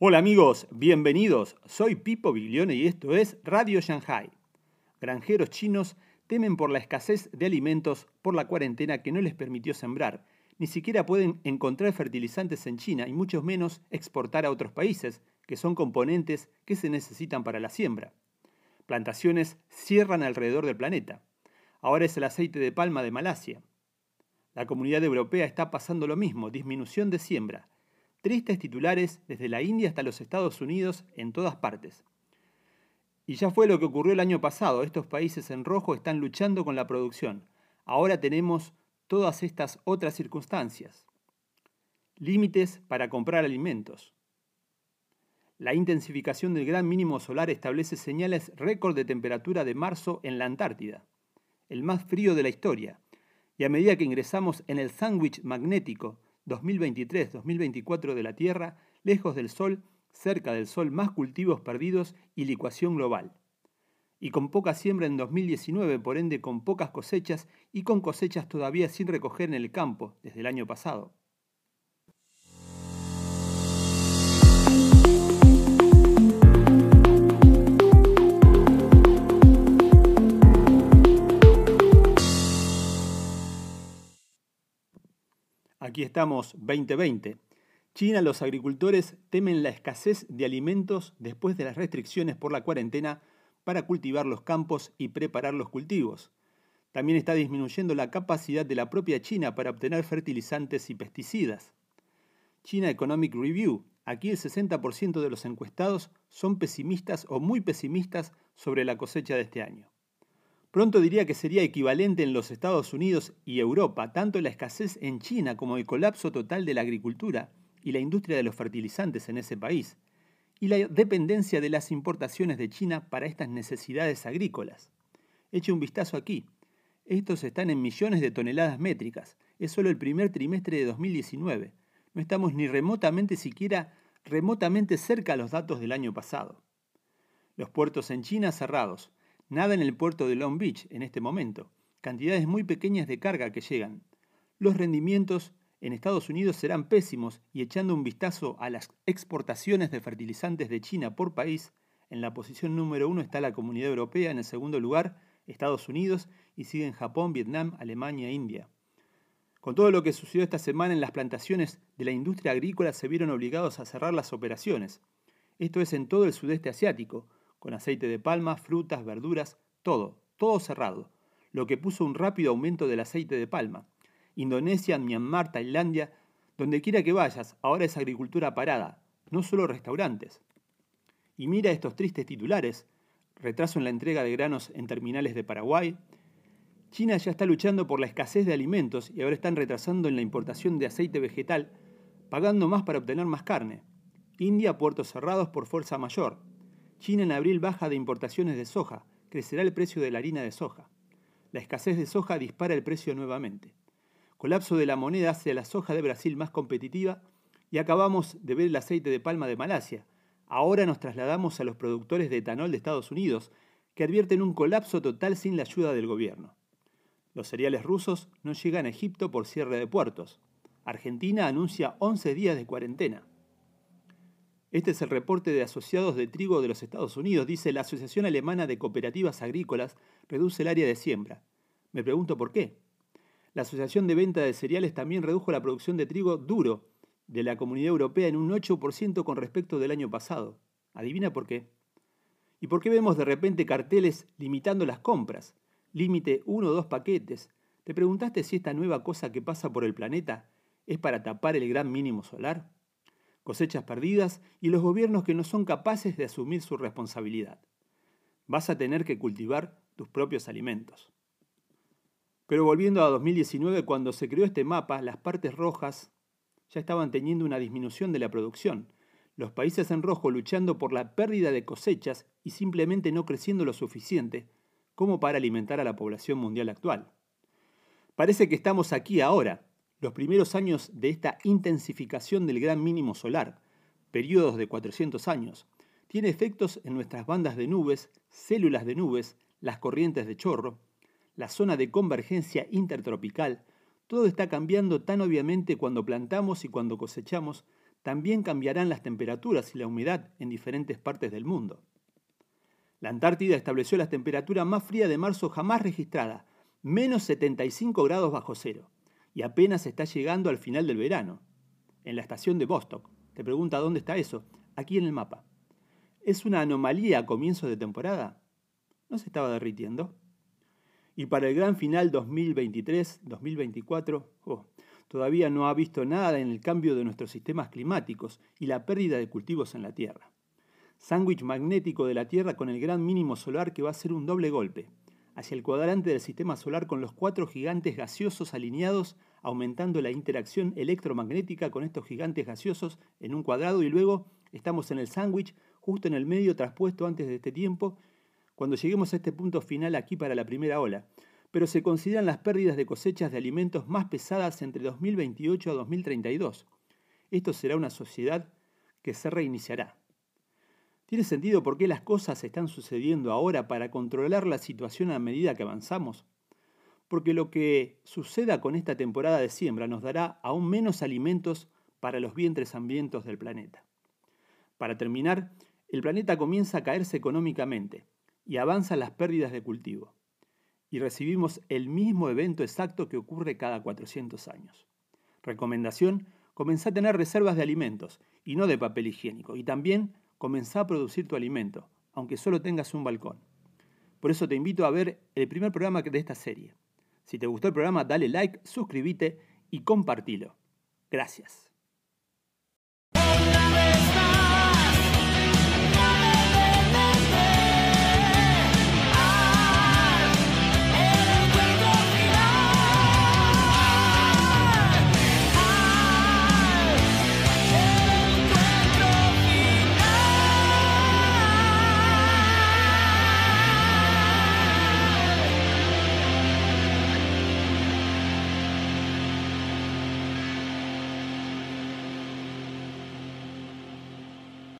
Hola amigos, bienvenidos. Soy Pipo Biglione y esto es Radio Shanghai. Granjeros chinos temen por la escasez de alimentos por la cuarentena que no les permitió sembrar. Ni siquiera pueden encontrar fertilizantes en China y mucho menos exportar a otros países, que son componentes que se necesitan para la siembra. Plantaciones cierran alrededor del planeta. Ahora es el aceite de palma de Malasia. La comunidad europea está pasando lo mismo, disminución de siembra Tristes titulares desde la India hasta los Estados Unidos en todas partes. Y ya fue lo que ocurrió el año pasado. Estos países en rojo están luchando con la producción. Ahora tenemos todas estas otras circunstancias. Límites para comprar alimentos. La intensificación del gran mínimo solar establece señales récord de temperatura de marzo en la Antártida, el más frío de la historia. Y a medida que ingresamos en el sándwich magnético 2023-2024 de la Tierra, lejos del Sol, cerca del Sol, más cultivos perdidos y licuación global. Y con poca siembra en 2019, por ende con pocas cosechas y con cosechas todavía sin recoger en el campo desde el año pasado. Aquí estamos 2020. China, los agricultores temen la escasez de alimentos después de las restricciones por la cuarentena para cultivar los campos y preparar los cultivos. También está disminuyendo la capacidad de la propia China para obtener fertilizantes y pesticidas. China Economic Review. Aquí el 60% de los encuestados son pesimistas o muy pesimistas sobre la cosecha de este año. Pronto diría que sería equivalente en los Estados Unidos y Europa, tanto la escasez en China como el colapso total de la agricultura y la industria de los fertilizantes en ese país, y la dependencia de las importaciones de China para estas necesidades agrícolas. Eche un vistazo aquí. Estos están en millones de toneladas métricas. Es solo el primer trimestre de 2019. No estamos ni remotamente siquiera remotamente cerca a los datos del año pasado. Los puertos en China cerrados, Nada en el puerto de Long Beach en este momento. Cantidades muy pequeñas de carga que llegan. Los rendimientos en Estados Unidos serán pésimos y echando un vistazo a las exportaciones de fertilizantes de China por país, en la posición número uno está la Comunidad Europea, en el segundo lugar Estados Unidos y siguen Japón, Vietnam, Alemania e India. Con todo lo que sucedió esta semana en las plantaciones de la industria agrícola se vieron obligados a cerrar las operaciones. Esto es en todo el sudeste asiático, con aceite de palma, frutas, verduras, todo, todo cerrado, lo que puso un rápido aumento del aceite de palma. Indonesia, Myanmar, Tailandia, donde quiera que vayas, ahora es agricultura parada, no solo restaurantes. Y mira estos tristes titulares, retraso en la entrega de granos en terminales de Paraguay, China ya está luchando por la escasez de alimentos y ahora están retrasando en la importación de aceite vegetal, pagando más para obtener más carne. India, puertos cerrados por fuerza mayor. China en abril baja de importaciones de soja, crecerá el precio de la harina de soja. La escasez de soja dispara el precio nuevamente. Colapso de la moneda hace a la soja de Brasil más competitiva y acabamos de ver el aceite de palma de Malasia. Ahora nos trasladamos a los productores de etanol de Estados Unidos, que advierten un colapso total sin la ayuda del gobierno. Los cereales rusos no llegan a Egipto por cierre de puertos. Argentina anuncia 11 días de cuarentena. Este es el reporte de asociados de trigo de los Estados Unidos. Dice, la Asociación Alemana de Cooperativas Agrícolas reduce el área de siembra. Me pregunto por qué. La Asociación de Venta de Cereales también redujo la producción de trigo duro de la Comunidad Europea en un 8% con respecto del año pasado. ¿Adivina por qué? ¿Y por qué vemos de repente carteles limitando las compras? Límite uno o dos paquetes. ¿Te preguntaste si esta nueva cosa que pasa por el planeta es para tapar el gran mínimo solar? Cosechas perdidas y los gobiernos que no son capaces de asumir su responsabilidad. Vas a tener que cultivar tus propios alimentos. Pero volviendo a 2019, cuando se creó este mapa, las partes rojas ya estaban teniendo una disminución de la producción. Los países en rojo luchando por la pérdida de cosechas y simplemente no creciendo lo suficiente como para alimentar a la población mundial actual. Parece que estamos aquí ahora, los primeros años de esta intensificación del gran mínimo solar, periodos de 400 años, tiene efectos en nuestras bandas de nubes, células de nubes, las corrientes de chorro, la zona de convergencia intertropical, todo está cambiando tan obviamente cuando plantamos y cuando cosechamos, también cambiarán las temperaturas y la humedad en diferentes partes del mundo. La Antártida estableció la temperatura más fría de marzo jamás registrada, menos 75 grados bajo cero, y apenas está llegando al final del verano. En la estación de Vostok. Te pregunta dónde está eso. Aquí en el mapa. ¿Es una anomalía a comienzo de temporada? ¿No se estaba derritiendo? Y para el gran final 2023-2024, todavía no ha visto nada en el cambio de nuestros sistemas climáticos y la pérdida de cultivos en la Tierra. Sándwich magnético de la Tierra con el gran mínimo solar que va a ser un doble golpe, hacia el cuadrante del sistema solar con los cuatro gigantes gaseosos alineados, aumentando la interacción electromagnética con estos gigantes gaseosos en un cuadrado y luego estamos en el sándwich justo en el medio traspuesto antes de este tiempo cuando lleguemos a este punto final aquí para la primera ola, pero se consideran las pérdidas de cosechas de alimentos más pesadas entre 2028 a 2032. Esto será una sociedad que se reiniciará. ¿Tiene sentido por qué las cosas están sucediendo ahora para controlar la situación a medida que avanzamos? Porque lo que suceda con esta temporada de siembra nos dará aún menos alimentos para los vientres hambrientos del planeta. Para terminar, el planeta comienza a caerse económicamente y avanzan las pérdidas de cultivo. Y recibimos el mismo evento exacto que ocurre cada 400 años. Recomendación, comenzá a tener reservas de alimentos y no de papel higiénico. Y también comenzá a producir tu alimento, aunque solo tengas un balcón. Por eso te invito a ver el primer programa de esta serie. Si te gustó el programa, dale like, suscríbete y compartilo. Gracias.